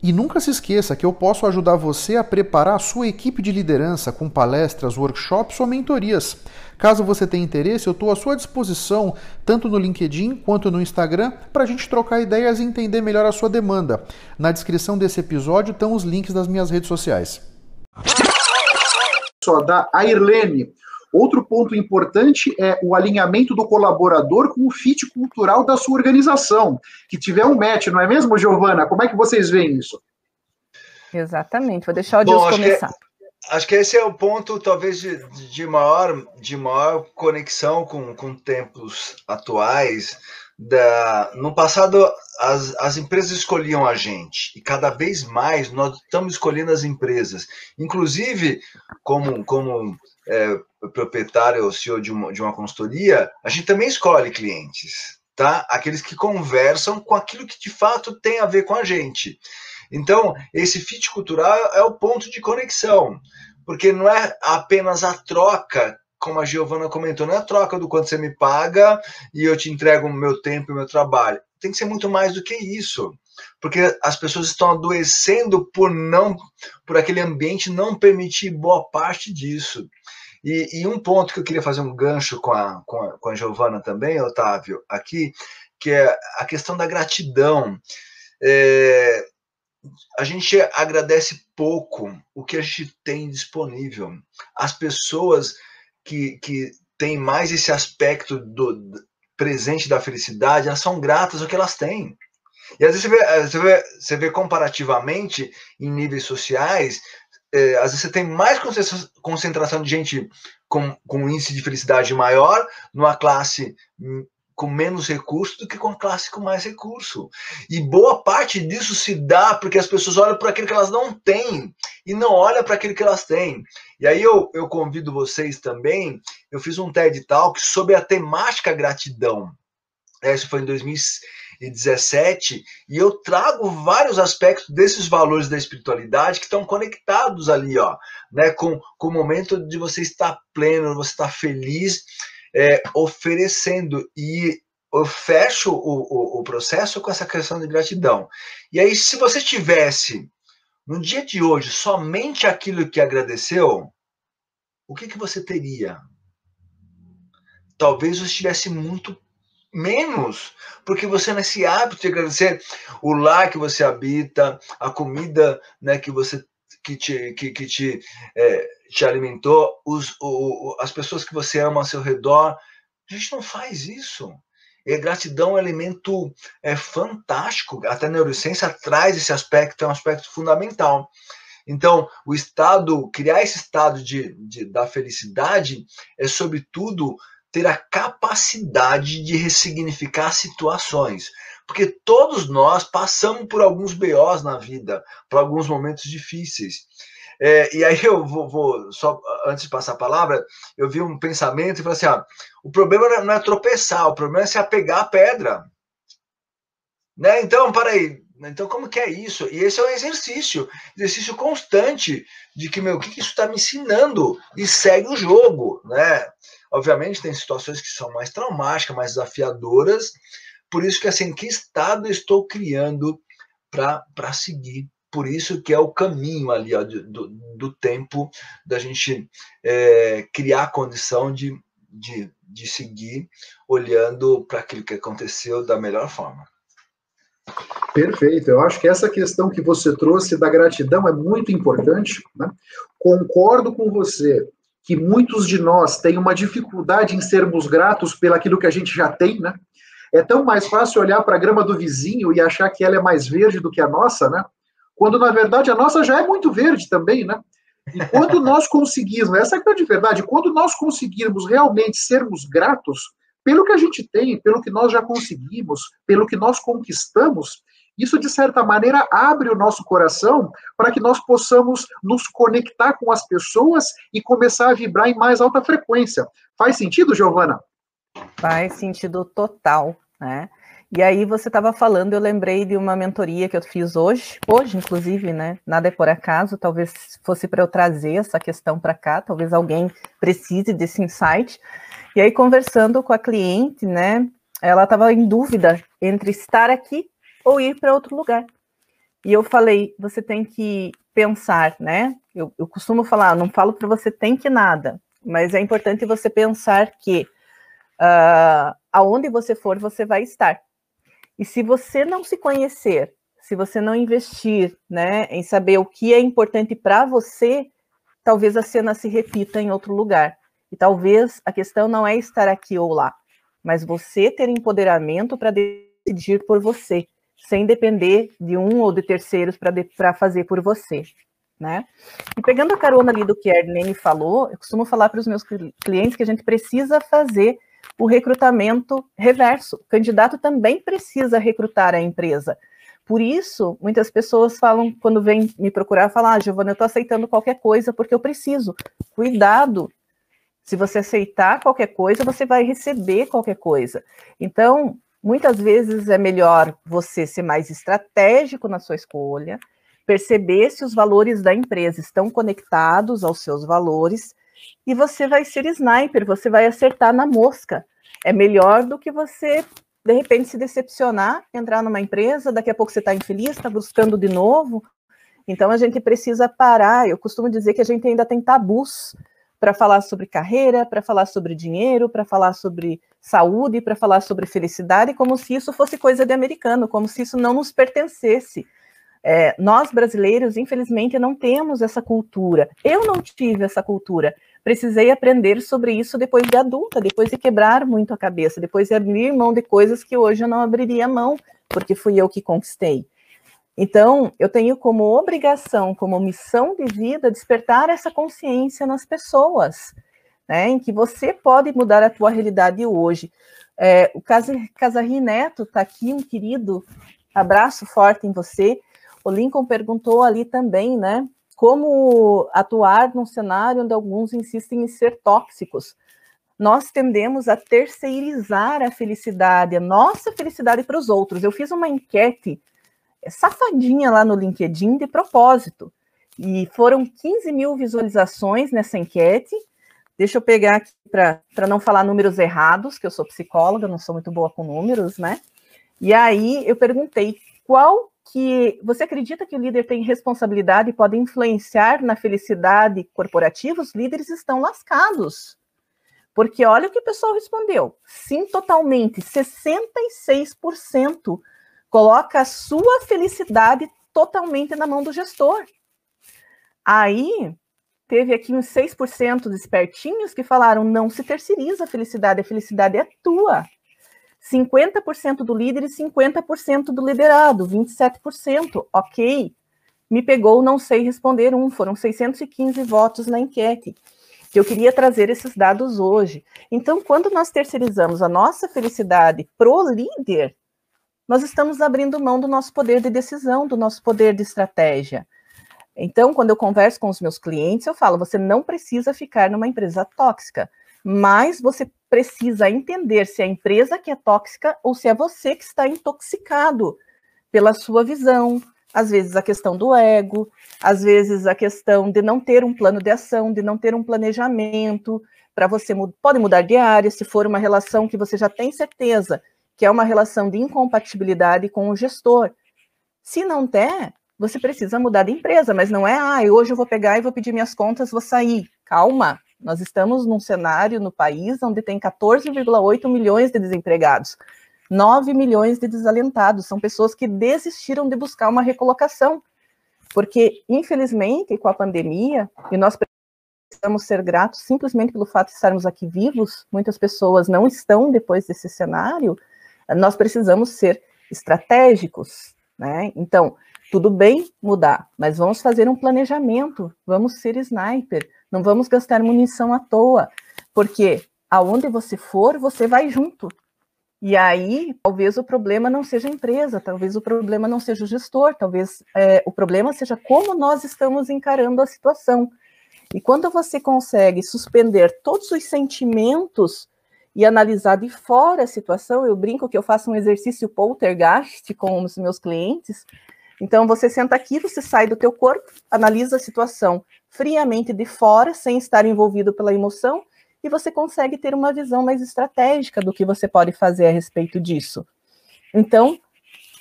E nunca se esqueça que eu posso ajudar você a preparar a sua equipe de liderança com palestras, workshops ou mentorias. Caso você tenha interesse, eu estou à sua disposição, tanto no LinkedIn quanto no Instagram, para a gente trocar ideias e entender melhor a sua demanda. Na descrição desse episódio estão os links das minhas redes sociais. Só da Airlene. Outro ponto importante é o alinhamento do colaborador com o fit cultural da sua organização. Que tiver um match, não é mesmo, Giovana? Como é que vocês veem isso? Exatamente. Vou deixar o Deus começar. Que, acho que esse é o ponto, talvez, de, de, maior, de maior conexão com, com tempos atuais. Da, no passado, as, as empresas escolhiam a gente, e cada vez mais nós estamos escolhendo as empresas. Inclusive, como, como é, proprietário ou CEO de uma, de uma consultoria, a gente também escolhe clientes, tá? Aqueles que conversam com aquilo que de fato tem a ver com a gente. Então, esse fit cultural é o ponto de conexão, porque não é apenas a troca, como a Giovana comentou, não é a troca do quanto você me paga e eu te entrego o meu tempo e o meu trabalho. Tem que ser muito mais do que isso porque as pessoas estão adoecendo por não por aquele ambiente não permitir boa parte disso. E, e, um ponto que eu queria fazer um gancho com a, com a, com a Giovana também, Otávio, aqui, que é a questão da gratidão. É, a gente agradece pouco o que a gente tem disponível. As pessoas que, que têm mais esse aspecto do, do presente da felicidade, elas são gratas ao que elas têm. E às vezes você vê, você vê, você vê comparativamente em níveis sociais, é, às vezes você tem mais concentração de gente com, com um índice de felicidade maior numa classe com menos recurso do que com a classe com mais recurso. E boa parte disso se dá porque as pessoas olham para aquilo que elas não têm e não olham para aquilo que elas têm. E aí eu, eu convido vocês também, eu fiz um TED Talk sobre a temática gratidão. Isso foi em 2000, 2017, e eu trago vários aspectos desses valores da espiritualidade que estão conectados ali, ó, né, com, com o momento de você estar pleno, você estar feliz, é, oferecendo. E eu fecho o, o, o processo com essa questão de gratidão. E aí, se você tivesse, no dia de hoje, somente aquilo que agradeceu, o que, que você teria? Talvez você estivesse muito menos, porque você nesse hábito de agradecer o lar que você habita, a comida né, que você que te, que, que te, é, te alimentou, os, o, as pessoas que você ama ao seu redor. A gente não faz isso. E gratidão é um elemento é, fantástico. Até a neurociência traz esse aspecto, é um aspecto fundamental. Então, o estado, criar esse estado de, de da felicidade é, sobretudo, ter a capacidade de ressignificar situações. Porque todos nós passamos por alguns BOs na vida, por alguns momentos difíceis. É, e aí eu vou, vou, só antes de passar a palavra, eu vi um pensamento e falei assim: ah, o problema não é tropeçar, o problema é se apegar à pedra. Né? Então, para aí, então como que é isso? E esse é um exercício, exercício constante de que meu, o que, que isso está me ensinando e segue o jogo, né? Obviamente, tem situações que são mais traumáticas, mais desafiadoras. Por isso que, assim, que estado estou criando para seguir? Por isso que é o caminho ali ó, do, do tempo da gente é, criar a condição de, de, de seguir olhando para aquilo que aconteceu da melhor forma. Perfeito. Eu acho que essa questão que você trouxe da gratidão é muito importante. Né? Concordo com você que muitos de nós têm uma dificuldade em sermos gratos pelaquilo que a gente já tem, né? É tão mais fácil olhar para a grama do vizinho e achar que ela é mais verde do que a nossa, né? Quando na verdade a nossa já é muito verde também, né? E quando nós conseguirmos, essa é a grande verdade, quando nós conseguirmos realmente sermos gratos pelo que a gente tem, pelo que nós já conseguimos, pelo que nós conquistamos, isso de certa maneira abre o nosso coração para que nós possamos nos conectar com as pessoas e começar a vibrar em mais alta frequência. Faz sentido, Giovana? Faz sentido total, né? E aí você estava falando, eu lembrei de uma mentoria que eu fiz hoje, hoje inclusive, né? Nada é por acaso, talvez fosse para eu trazer essa questão para cá, talvez alguém precise desse insight. E aí conversando com a cliente, né? Ela estava em dúvida entre estar aqui ou ir para outro lugar. E eu falei, você tem que pensar, né? Eu, eu costumo falar, não falo para você tem que nada, mas é importante você pensar que uh, aonde você for, você vai estar. E se você não se conhecer, se você não investir né, em saber o que é importante para você, talvez a cena se repita em outro lugar. E talvez a questão não é estar aqui ou lá, mas você ter empoderamento para decidir por você, sem depender de um ou de terceiros para fazer por você. Né? E pegando a carona ali do que a Ernene falou, eu costumo falar para os meus clientes que a gente precisa fazer o recrutamento reverso. O candidato também precisa recrutar a empresa. Por isso, muitas pessoas falam, quando vêm me procurar, falam, ah, Giovana, eu estou aceitando qualquer coisa porque eu preciso. Cuidado. Se você aceitar qualquer coisa, você vai receber qualquer coisa. Então, muitas vezes é melhor você ser mais estratégico na sua escolha, perceber se os valores da empresa estão conectados aos seus valores e você vai ser sniper, você vai acertar na mosca. É melhor do que você, de repente, se decepcionar, entrar numa empresa, daqui a pouco você está infeliz, está buscando de novo. Então a gente precisa parar. Eu costumo dizer que a gente ainda tem tabus para falar sobre carreira, para falar sobre dinheiro, para falar sobre saúde, para falar sobre felicidade, como se isso fosse coisa de americano, como se isso não nos pertencesse. É, nós brasileiros, infelizmente, não temos essa cultura. Eu não tive essa cultura. Precisei aprender sobre isso depois de adulta, depois de quebrar muito a cabeça, depois de abrir mão de coisas que hoje eu não abriria mão, porque fui eu que conquistei. Então, eu tenho como obrigação, como missão de vida, despertar essa consciência nas pessoas, né, em que você pode mudar a tua realidade hoje. É, o Casarri Neto está aqui, um querido abraço forte em você. O Lincoln perguntou ali também, né? Como atuar num cenário onde alguns insistem em ser tóxicos? Nós tendemos a terceirizar a felicidade, a nossa felicidade para os outros. Eu fiz uma enquete safadinha lá no LinkedIn de propósito. E foram 15 mil visualizações nessa enquete. Deixa eu pegar aqui para não falar números errados, que eu sou psicóloga, não sou muito boa com números, né? E aí eu perguntei qual que você acredita que o líder tem responsabilidade e pode influenciar na felicidade corporativa, os líderes estão lascados. Porque olha o que o pessoal respondeu. Sim, totalmente. 66% coloca a sua felicidade totalmente na mão do gestor. Aí teve aqui uns 6% de espertinhos que falaram: não se terceiriza a felicidade, a felicidade é tua. 50% do líder e 50% do liderado, 27%. Ok. Me pegou, não sei responder um, foram 615 votos na enquete. Eu queria trazer esses dados hoje. Então, quando nós terceirizamos a nossa felicidade pro líder, nós estamos abrindo mão do nosso poder de decisão, do nosso poder de estratégia. Então, quando eu converso com os meus clientes, eu falo: você não precisa ficar numa empresa tóxica, mas você precisa entender se é a empresa que é tóxica ou se é você que está intoxicado pela sua visão, às vezes a questão do ego, às vezes a questão de não ter um plano de ação, de não ter um planejamento, para você pode mudar de área, se for uma relação que você já tem certeza que é uma relação de incompatibilidade com o gestor. Se não tem, você precisa mudar de empresa, mas não é, ah, hoje eu vou pegar e vou pedir minhas contas, vou sair. Calma, nós estamos num cenário no país onde tem 14,8 milhões de desempregados, 9 milhões de desalentados, são pessoas que desistiram de buscar uma recolocação, porque, infelizmente, com a pandemia, e nós precisamos ser gratos simplesmente pelo fato de estarmos aqui vivos. Muitas pessoas não estão depois desse cenário. Nós precisamos ser estratégicos, né? Então, tudo bem mudar, mas vamos fazer um planejamento, vamos ser sniper, não vamos gastar munição à toa, porque aonde você for, você vai junto. E aí, talvez o problema não seja a empresa, talvez o problema não seja o gestor, talvez é, o problema seja como nós estamos encarando a situação. E quando você consegue suspender todos os sentimentos e analisar de fora a situação, eu brinco que eu faço um exercício poltergeist com os meus clientes. Então você senta aqui, você sai do teu corpo, analisa a situação friamente de fora, sem estar envolvido pela emoção, e você consegue ter uma visão mais estratégica do que você pode fazer a respeito disso. Então,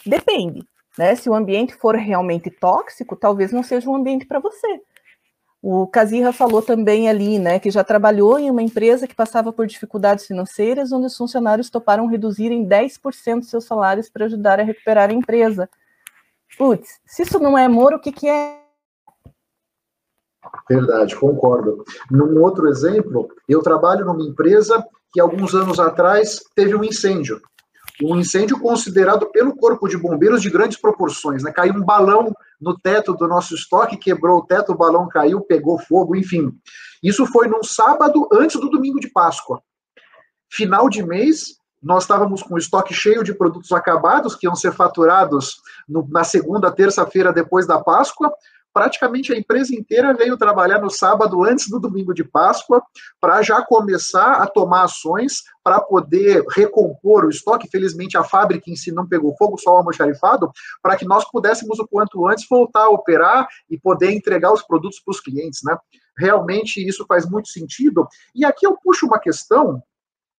depende, né? Se o ambiente for realmente tóxico, talvez não seja um ambiente para você. O Kazirra falou também ali, né, que já trabalhou em uma empresa que passava por dificuldades financeiras, onde os funcionários toparam reduzir em 10% seus salários para ajudar a recuperar a empresa. Putz, se isso não é amor, o que, que é? Verdade, concordo. Num outro exemplo, eu trabalho numa empresa que alguns anos atrás teve um incêndio. Um incêndio considerado pelo Corpo de Bombeiros de grandes proporções. Né? Caiu um balão no teto do nosso estoque, quebrou o teto, o balão caiu, pegou fogo, enfim. Isso foi num sábado antes do domingo de Páscoa. Final de mês, nós estávamos com o estoque cheio de produtos acabados que iam ser faturados no, na segunda, terça-feira depois da Páscoa praticamente a empresa inteira veio trabalhar no sábado antes do domingo de Páscoa para já começar a tomar ações para poder recompor o estoque. Felizmente a fábrica em si não pegou fogo, só o almoxarifado, para que nós pudéssemos o quanto antes voltar a operar e poder entregar os produtos para os clientes, né? Realmente isso faz muito sentido. E aqui eu puxo uma questão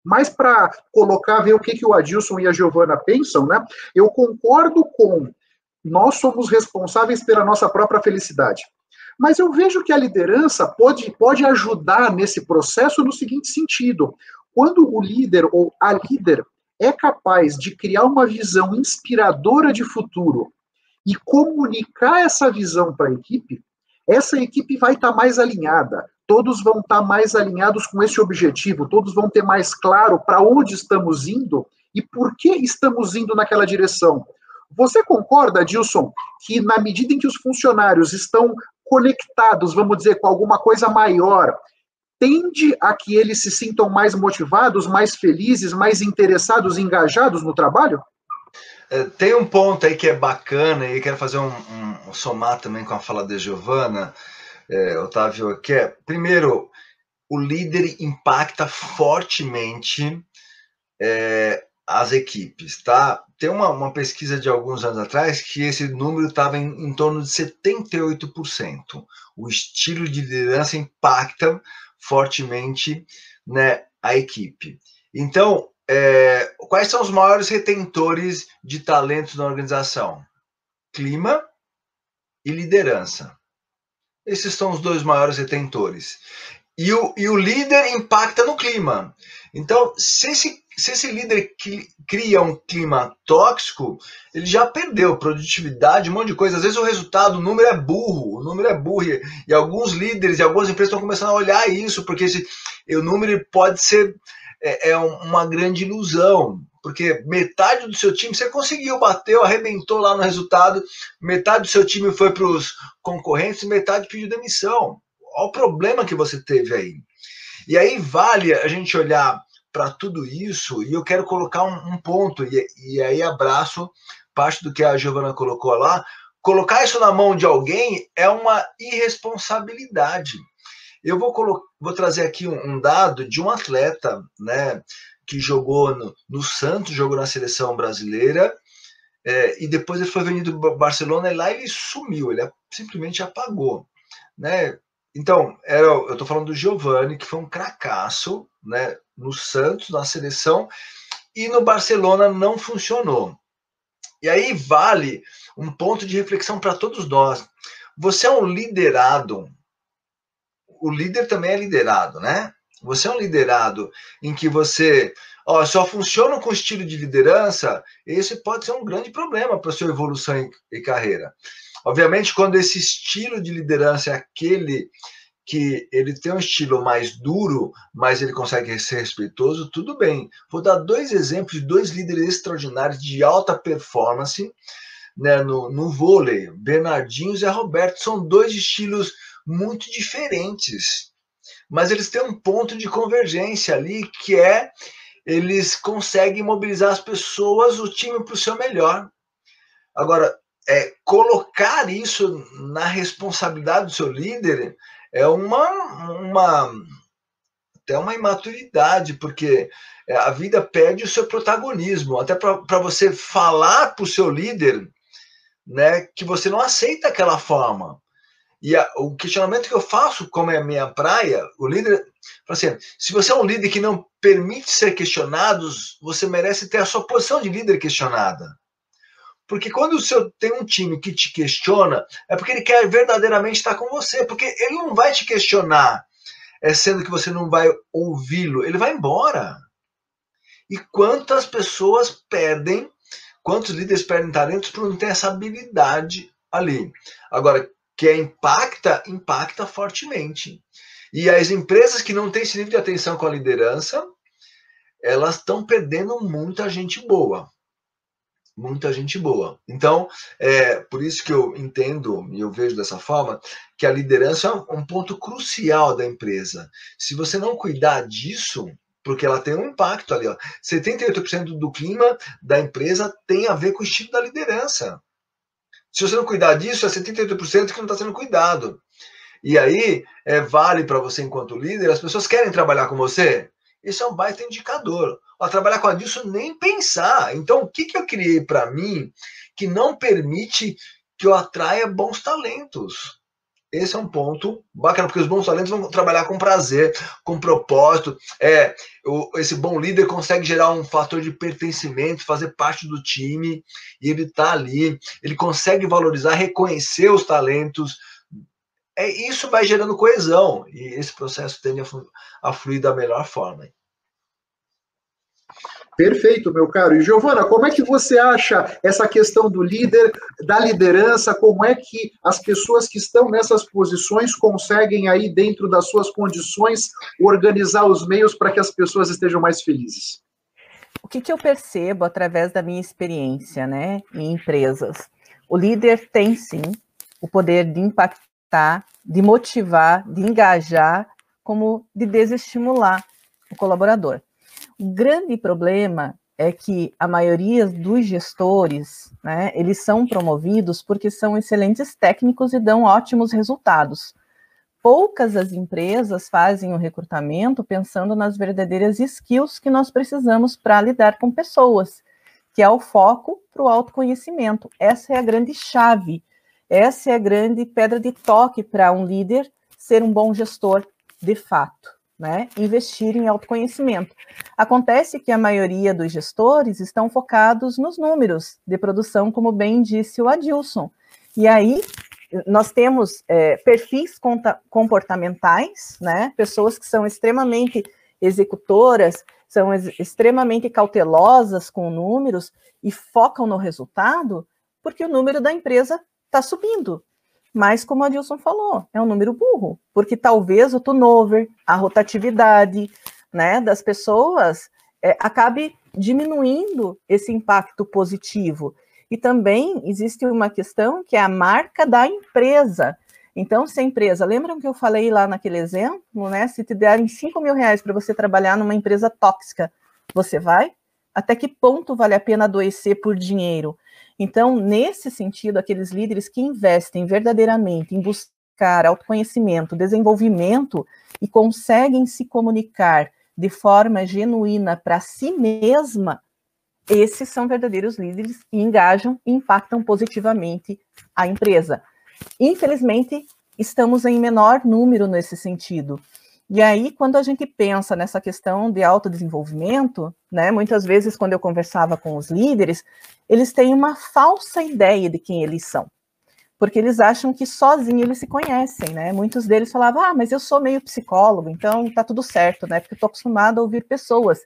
mais para colocar, ver o que, que o Adilson e a Giovana pensam, né? Eu concordo com nós somos responsáveis pela nossa própria felicidade. Mas eu vejo que a liderança pode, pode ajudar nesse processo no seguinte sentido: quando o líder ou a líder é capaz de criar uma visão inspiradora de futuro e comunicar essa visão para a equipe, essa equipe vai estar tá mais alinhada, todos vão estar tá mais alinhados com esse objetivo, todos vão ter mais claro para onde estamos indo e por que estamos indo naquela direção. Você concorda, Dilson, que na medida em que os funcionários estão conectados, vamos dizer, com alguma coisa maior, tende a que eles se sintam mais motivados, mais felizes, mais interessados, engajados no trabalho? É, tem um ponto aí que é bacana e quero fazer um, um, um somar também com a fala de Giovana, é, Otávio, que é, primeiro, o líder impacta fortemente é, as equipes, tá? Tem uma, uma pesquisa de alguns anos atrás que esse número estava em, em torno de 78%. O estilo de liderança impacta fortemente né, a equipe. Então, é, quais são os maiores retentores de talentos na organização? Clima e liderança. Esses são os dois maiores retentores. E o, e o líder impacta no clima. Então, se esse se esse líder cria um clima tóxico, ele já perdeu produtividade, um monte de coisa. Às vezes o resultado, o número é burro, o número é burro. E, alguns líderes e algumas empresas estão começando a olhar isso, porque esse, o número pode ser é, é uma grande ilusão. Porque metade do seu time você conseguiu, bateu, arrebentou lá no resultado, metade do seu time foi para os concorrentes, metade pediu demissão. Olha o problema que você teve aí. E aí vale a gente olhar para tudo isso, e eu quero colocar um, um ponto, e, e, aí abraço parte do que a Giovana colocou lá. Colocar isso na mão de alguém é uma irresponsabilidade. Eu vou, vou trazer aqui um, um, dado de um atleta né, que jogou no, no Santos, jogou na seleção brasileira, é, e depois ele foi vendido para Barcelona e lá ele sumiu, ele simplesmente apagou. Né? Então, era, eu estou falando do Giovani, que foi um cracaço, né, no Santos, na seleção, e no Barcelona não funcionou. E aí vale um ponto de reflexão para todos nós. Você é um liderado, o líder também é liderado, né? Você é um liderado em que você ó, só funciona com estilo de liderança, esse pode ser um grande problema para sua evolução e carreira. Obviamente, quando esse estilo de liderança é aquele que ele tem um estilo mais duro, mas ele consegue ser respeitoso, tudo bem. Vou dar dois exemplos de dois líderes extraordinários de alta performance né, no, no vôlei. Bernardinho e Zé Roberto são dois estilos muito diferentes, mas eles têm um ponto de convergência ali que é eles conseguem mobilizar as pessoas, o time para o seu melhor. Agora, é, colocar isso na responsabilidade do seu líder é uma, uma até uma imaturidade, porque é, a vida pede o seu protagonismo, até para você falar para o seu líder né, que você não aceita aquela forma. E a, o questionamento que eu faço, como é a minha praia, o líder, assim, se você é um líder que não permite ser questionado, você merece ter a sua posição de líder questionada. Porque quando o seu tem um time que te questiona, é porque ele quer verdadeiramente estar com você, porque ele não vai te questionar, é sendo que você não vai ouvi-lo, ele vai embora. E quantas pessoas perdem, quantos líderes perdem talentos por não ter essa habilidade ali. Agora, que é impacta, impacta fortemente. E as empresas que não têm esse nível de atenção com a liderança, elas estão perdendo muita gente boa muita gente boa. Então, é por isso que eu entendo e eu vejo dessa forma que a liderança é um ponto crucial da empresa. Se você não cuidar disso, porque ela tem um impacto ali, ó, 78% do clima da empresa tem a ver com o estilo da liderança. Se você não cuidar disso, é 78% que não está sendo cuidado. E aí, é, vale para você enquanto líder, as pessoas querem trabalhar com você? Isso é um baita indicador. Ó, trabalhar com a Dilson nem pensar. Então, o que, que eu criei para mim que não permite que eu atraia bons talentos? Esse é um ponto bacana, porque os bons talentos vão trabalhar com prazer, com propósito. É, esse bom líder consegue gerar um fator de pertencimento, fazer parte do time, e ele está ali, ele consegue valorizar, reconhecer os talentos. É, isso vai gerando coesão, e esse processo tende a, a fluir da melhor forma. Perfeito, meu caro. E Giovana, como é que você acha essa questão do líder, da liderança? Como é que as pessoas que estão nessas posições conseguem aí dentro das suas condições organizar os meios para que as pessoas estejam mais felizes? O que, que eu percebo através da minha experiência, né, em empresas? O líder tem sim o poder de impactar, de motivar, de engajar, como de desestimular o colaborador. O grande problema é que a maioria dos gestores, né, eles são promovidos porque são excelentes técnicos e dão ótimos resultados. Poucas as empresas fazem o recrutamento pensando nas verdadeiras skills que nós precisamos para lidar com pessoas, que é o foco para o autoconhecimento. Essa é a grande chave, essa é a grande pedra de toque para um líder ser um bom gestor de fato né, investir em autoconhecimento. Acontece que a maioria dos gestores estão focados nos números de produção, como bem disse o Adilson. E aí nós temos é, perfis comportamentais, né, pessoas que são extremamente executoras, são ex extremamente cautelosas com números e focam no resultado, porque o número da empresa está subindo. Mas, como a Dilson falou, é um número burro, porque talvez o turnover, a rotatividade né, das pessoas é, acabe diminuindo esse impacto positivo. E também existe uma questão que é a marca da empresa. Então, se a empresa, lembram que eu falei lá naquele exemplo, né? Se te derem 5 mil reais para você trabalhar numa empresa tóxica, você vai? Até que ponto vale a pena adoecer por dinheiro? Então, nesse sentido, aqueles líderes que investem verdadeiramente em buscar autoconhecimento, desenvolvimento e conseguem se comunicar de forma genuína para si mesma, esses são verdadeiros líderes e engajam e impactam positivamente a empresa. Infelizmente, estamos em menor número nesse sentido. E aí, quando a gente pensa nessa questão de autodesenvolvimento, né, muitas vezes, quando eu conversava com os líderes, eles têm uma falsa ideia de quem eles são. Porque eles acham que sozinhos eles se conhecem, né? Muitos deles falavam, ah, mas eu sou meio psicólogo, então tá tudo certo, né? Porque eu tô acostumado a ouvir pessoas.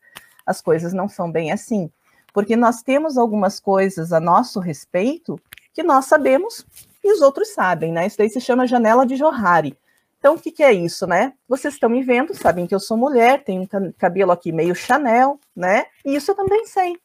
As coisas não são bem assim. Porque nós temos algumas coisas a nosso respeito que nós sabemos e os outros sabem, né? Isso daí se chama janela de Johari Então, o que, que é isso, né? Vocês estão me vendo, sabem que eu sou mulher, tenho um cabelo aqui meio Chanel, né? E isso eu também sei.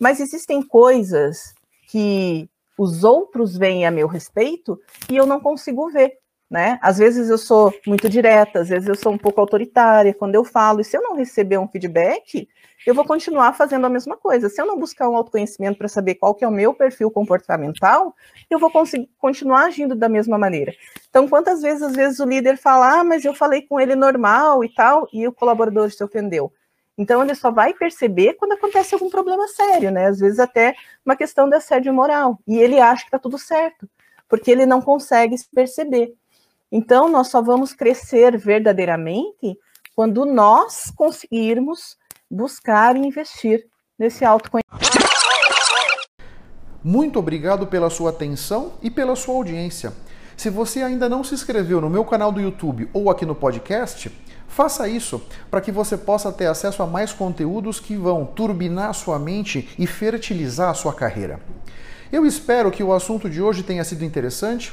Mas existem coisas que os outros veem a meu respeito e eu não consigo ver, né? Às vezes eu sou muito direta, às vezes eu sou um pouco autoritária quando eu falo, e se eu não receber um feedback, eu vou continuar fazendo a mesma coisa. Se eu não buscar um autoconhecimento para saber qual que é o meu perfil comportamental, eu vou conseguir continuar agindo da mesma maneira. Então, quantas vezes, às vezes, o líder fala, ah, mas eu falei com ele normal e tal, e o colaborador se ofendeu. Então, ele só vai perceber quando acontece algum problema sério, né? Às vezes, até uma questão de assédio moral. E ele acha que está tudo certo, porque ele não consegue se perceber. Então, nós só vamos crescer verdadeiramente quando nós conseguirmos buscar e investir nesse autoconhecimento. Muito obrigado pela sua atenção e pela sua audiência. Se você ainda não se inscreveu no meu canal do YouTube ou aqui no podcast, Faça isso para que você possa ter acesso a mais conteúdos que vão turbinar sua mente e fertilizar a sua carreira. Eu espero que o assunto de hoje tenha sido interessante.